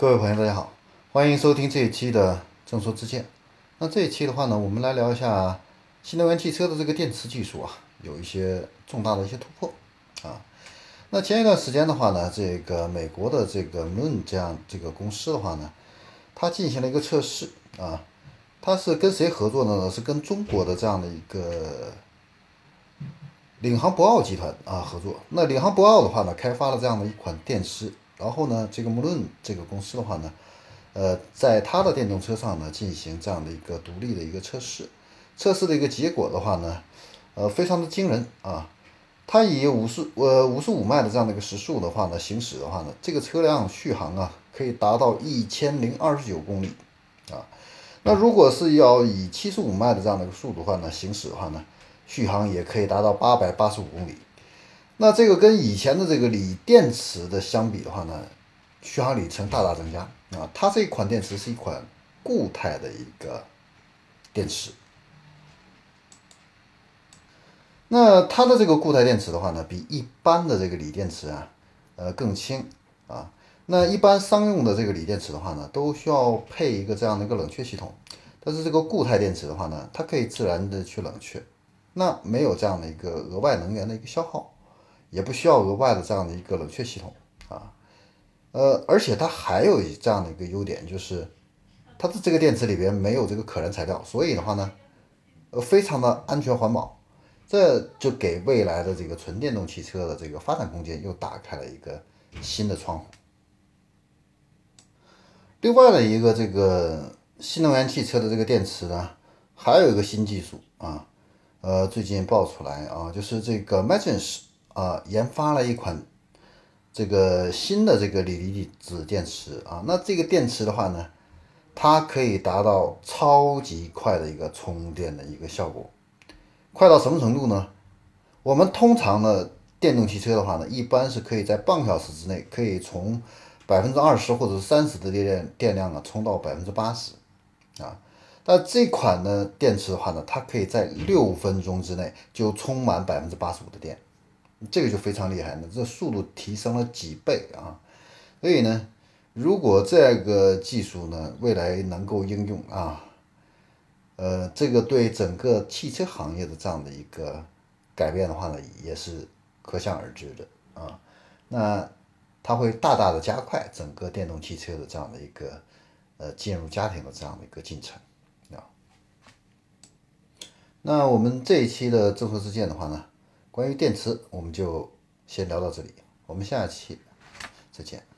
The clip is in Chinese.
各位朋友，大家好，欢迎收听这一期的正说之见。那这一期的话呢，我们来聊一下新能源汽车的这个电池技术啊，有一些重大的一些突破啊。那前一段时间的话呢，这个美国的这个 Moon 这样这个公司的话呢，它进行了一个测试啊，它是跟谁合作的呢？是跟中国的这样的一个领航博奥集团啊合作。那领航博奥的话呢，开发了这样的一款电池。然后呢，这个穆伦这个公司的话呢，呃，在它的电动车上呢进行这样的一个独立的一个测试，测试的一个结果的话呢，呃，非常的惊人啊。它以五十呃五十五迈的这样的一个时速的话呢行驶的话呢，这个车辆续航啊可以达到一千零二十九公里啊。那如果是要以七十五迈的这样的一个速度的话呢行驶的话呢，续航也可以达到八百八十五公里。那这个跟以前的这个锂电池的相比的话呢，续航里程大大增加啊。它这款电池是一款固态的一个电池。那它的这个固态电池的话呢，比一般的这个锂电池啊，呃更轻啊。那一般商用的这个锂电池的话呢，都需要配一个这样的一个冷却系统，但是这个固态电池的话呢，它可以自然的去冷却，那没有这样的一个额外能源的一个消耗。也不需要额外的这样的一个冷却系统啊，呃，而且它还有一这样的一个优点，就是它的这个电池里边没有这个可燃材料，所以的话呢，呃，非常的安全环保，这就给未来的这个纯电动汽车的这个发展空间又打开了一个新的窗户。另外的一个这个新能源汽车的这个电池呢，还有一个新技术啊，呃，最近爆出来啊，就是这个 Magins 啊，研发了一款这个新的这个锂离子电池啊，那这个电池的话呢，它可以达到超级快的一个充电的一个效果，快到什么程度呢？我们通常的电动汽车的话呢，一般是可以在半个小时之内，可以从百分之二十或者是三十的电量电量啊，充到百分之八十啊，但这款呢电池的话呢，它可以在六分钟之内就充满百分之八十五的电。这个就非常厉害了，这速度提升了几倍啊！所以呢，如果这个技术呢未来能够应用啊，呃，这个对整个汽车行业的这样的一个改变的话呢，也是可想而知的啊。那它会大大的加快整个电动汽车的这样的一个呃进入家庭的这样的一个进程啊。那我们这一期的正说之见的话呢？关于电池，我们就先聊到这里，我们下期再见。